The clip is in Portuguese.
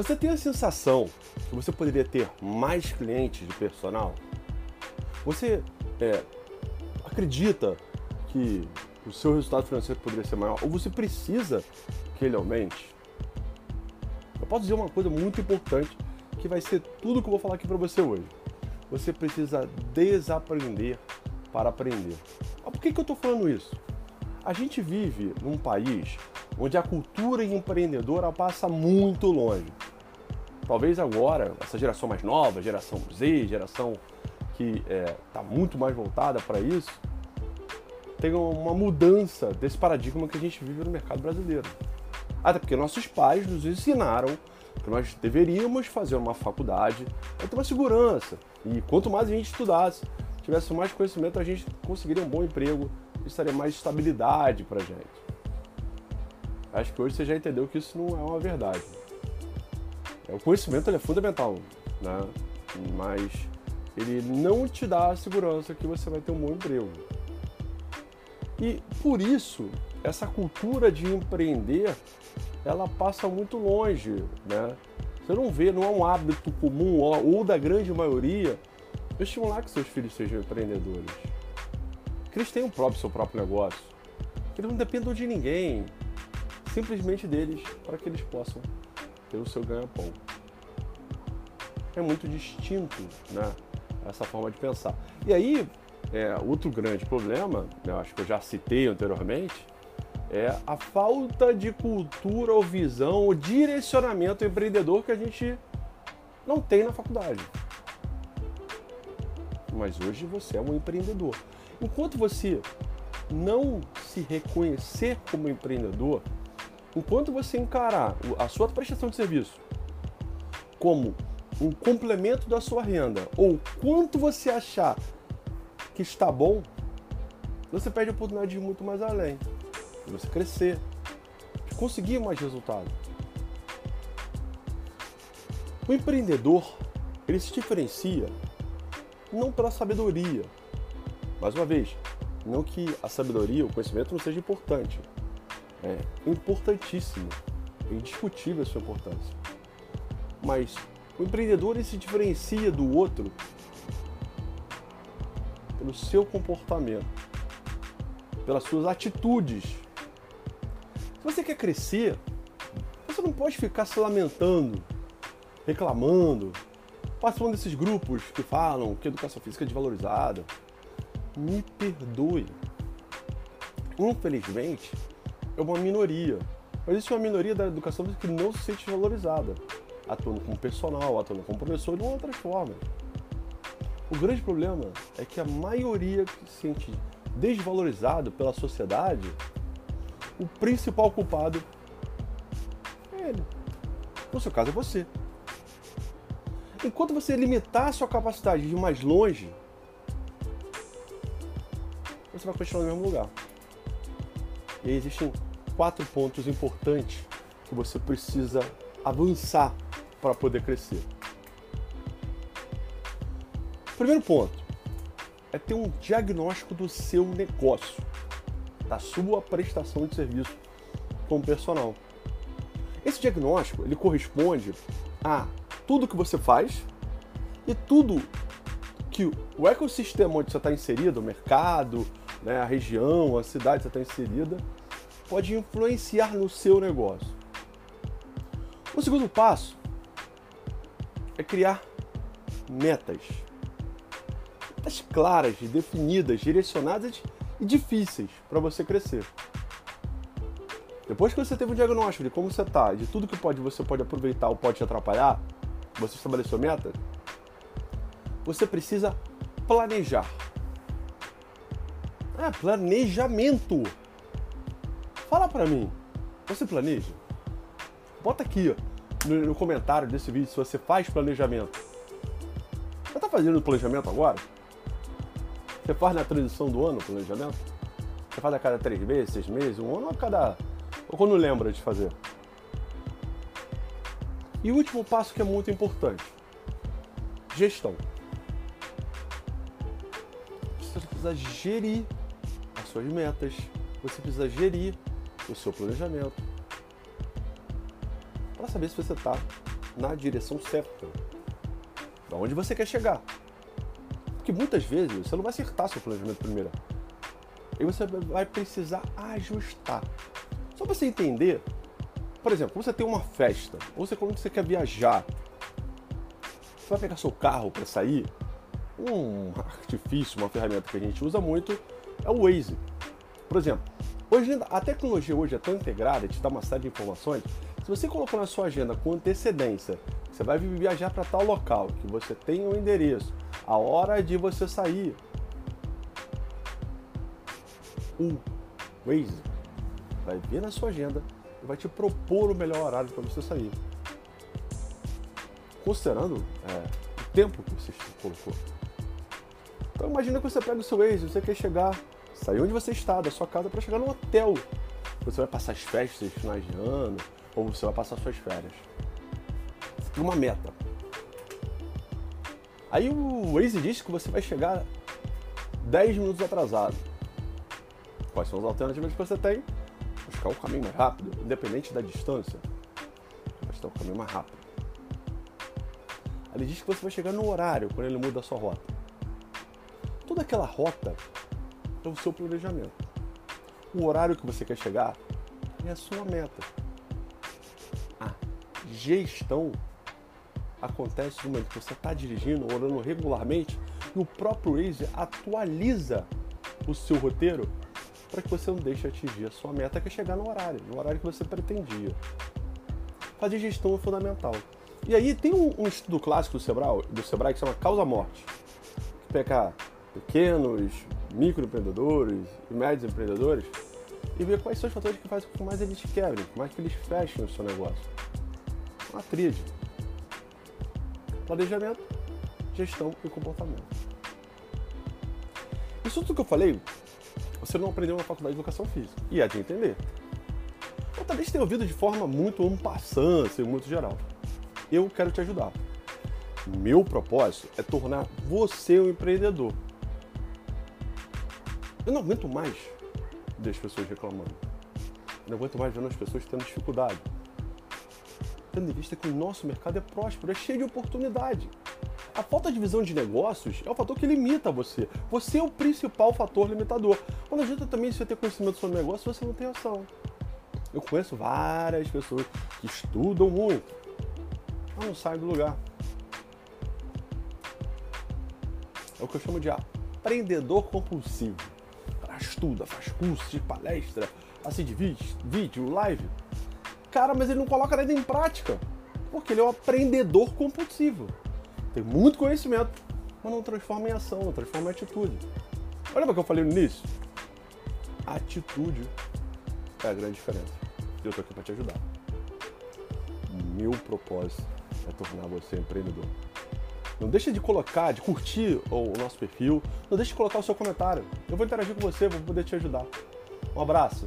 Você tem a sensação que você poderia ter mais clientes de personal? Você é, acredita que o seu resultado financeiro poderia ser maior? Ou você precisa que ele aumente? Eu posso dizer uma coisa muito importante que vai ser tudo que eu vou falar aqui para você hoje. Você precisa desaprender para aprender. Mas por que, que eu estou falando isso? A gente vive num país onde a cultura empreendedora passa muito longe. Talvez agora, essa geração mais nova, geração Z, geração que está é, tá muito mais voltada para isso, tenha uma mudança desse paradigma que a gente vive no mercado brasileiro. Até porque nossos pais nos ensinaram que nós deveríamos fazer uma faculdade para ter uma segurança. E quanto mais a gente estudasse, tivesse mais conhecimento, a gente conseguiria um bom emprego e estaria mais estabilidade para gente. Acho que hoje você já entendeu que isso não é uma verdade. É, o conhecimento é fundamental, né? mas ele não te dá a segurança que você vai ter um bom emprego. E por isso, essa cultura de empreender, ela passa muito longe, né? Você não vê, não é um hábito comum ou da grande maioria estimular que seus filhos sejam empreendedores. Que eles tenham próprio seu próprio negócio. Que eles não dependam de ninguém, simplesmente deles, para que eles possam ter o seu ganha-pão. É muito distinto, né? Essa forma de pensar. E aí, é, outro grande problema, né, acho que eu já citei anteriormente, é a falta de cultura ou visão ou direcionamento empreendedor que a gente não tem na faculdade. Mas hoje você é um empreendedor. Enquanto você não se reconhecer como empreendedor, enquanto você encarar a sua prestação de serviço como um complemento da sua renda, ou quanto você achar que está bom, você perde a oportunidade de ir muito mais além, de você crescer, de conseguir mais resultado. O empreendedor, ele se diferencia não pela sabedoria. Mais uma vez, não que a sabedoria, o conhecimento não seja importante. É importantíssimo, é indiscutível a sua importância. Mas o empreendedor ele se diferencia do outro pelo seu comportamento, pelas suas atitudes. Se você quer crescer, você não pode ficar se lamentando, reclamando, participando desses grupos que falam que a educação física é desvalorizada. Me perdoe. Infelizmente, é uma minoria. Mas existe uma minoria da educação que não se sente valorizada, atuando como personal, atuando como professor de outras formas. O grande problema é que a maioria que se sente desvalorizado pela sociedade, o principal culpado é ele. No seu caso é você. Enquanto você limitar a sua capacidade de ir mais longe, você vai continuar no mesmo lugar. E aí existem quatro pontos importantes que você precisa avançar para poder crescer. Primeiro ponto é ter um diagnóstico do seu negócio, da sua prestação de serviço como personal. Esse diagnóstico ele corresponde a tudo que você faz e tudo que o ecossistema onde você está inserido, o mercado, né, a região, a cidade que você está inserida, pode influenciar no seu negócio. O segundo passo é criar metas metas claras, definidas, direcionadas e difíceis para você crescer. Depois que você teve um diagnóstico de como você está, de tudo que pode você pode aproveitar ou pode te atrapalhar, você estabeleceu meta, você precisa planejar. É, planejamento. Fala para mim, você planeja? Bota aqui no, no comentário desse vídeo se você faz planejamento. Você está fazendo planejamento agora? Você faz na transição do ano o planejamento? Você faz a cada três meses, seis meses, um ano ou a cada. ou quando lembra de fazer? E o último passo que é muito importante: gestão. Você precisa gerir as suas metas, você precisa gerir o seu planejamento para saber se você está na direção certa. Da onde você quer chegar. Porque muitas vezes você não vai acertar seu planejamento primeiro. E você vai precisar ajustar. Só para você entender, por exemplo, você tem uma festa, ou você quando você quer viajar, você vai pegar seu carro para sair, um artifício, uma ferramenta que a gente usa muito é o Waze. Por exemplo, hoje a tecnologia hoje é tão integrada, te dá uma série de informações. Se você colocar na sua agenda com antecedência, você vai viajar para tal local, que você tem o um endereço, a hora de você sair, o Waze vai ver na sua agenda e vai te propor o melhor horário para você sair. Considerando é, o tempo que você colocou. Então imagina que você pega o seu Waze, você quer chegar, sair onde você está, da sua casa, para chegar no hotel. Você vai passar as festas, finais de ano, ou você vai passar suas férias. Você tem uma meta. Aí o Waze diz que você vai chegar 10 minutos atrasado. Quais são as alternativas que você tem? Buscar o caminho mais rápido, independente da distância. Estar o caminho mais rápido. Ele diz que você vai chegar no horário quando ele muda a sua rota. Toda aquela rota é o seu planejamento. O horário que você quer chegar é a sua meta. A gestão acontece no momento que você está dirigindo, orando regularmente, e o próprio Waze atualiza o seu roteiro para que você não deixe atingir a sua meta, que é chegar no horário, no horário que você pretendia. Fazer gestão é fundamental. E aí tem um, um estudo clássico do Sebrae, do Sebrae que chama Causa Morte, que pega pequenos, microempreendedores e médios empreendedores e ver quais são os fatores que fazem com que mais eles quebrem, mais que eles fechem o seu negócio. Uma tríade. Planejamento, gestão e comportamento. Isso tudo que eu falei você não aprendeu na faculdade de educação física. E é de entender. Ou talvez tenha ouvido de forma muito ampassã, assim, muito geral. Eu quero te ajudar. Meu propósito é tornar você um empreendedor. Eu não aguento mais ver as pessoas reclamando. Eu não aguento mais vendo as pessoas tendo dificuldade. Tendo em vista que o nosso mercado é próspero, é cheio de oportunidade. A falta de visão de negócios é o fator que limita você. Você é o principal fator limitador. Quando ajuda também você ter conhecimento sobre o negócio, você não tem ação. Eu conheço várias pessoas que estudam muito, mas não saem do lugar. É o que eu chamo de aprendedor compulsivo. Estuda, faz curso de palestra, assiste vídeo, vídeo, live. Cara, mas ele não coloca nada em prática. Porque ele é um aprendedor compulsivo tem muito conhecimento, mas não transforma em ação, não transforma em atitude. Olha o que eu falei no início. Atitude é a grande diferença. E eu tô aqui para te ajudar. Meu propósito é tornar você empreendedor. Não deixe de colocar, de curtir o nosso perfil. Não deixe de colocar o seu comentário. Eu vou interagir com você, vou poder te ajudar. Um abraço.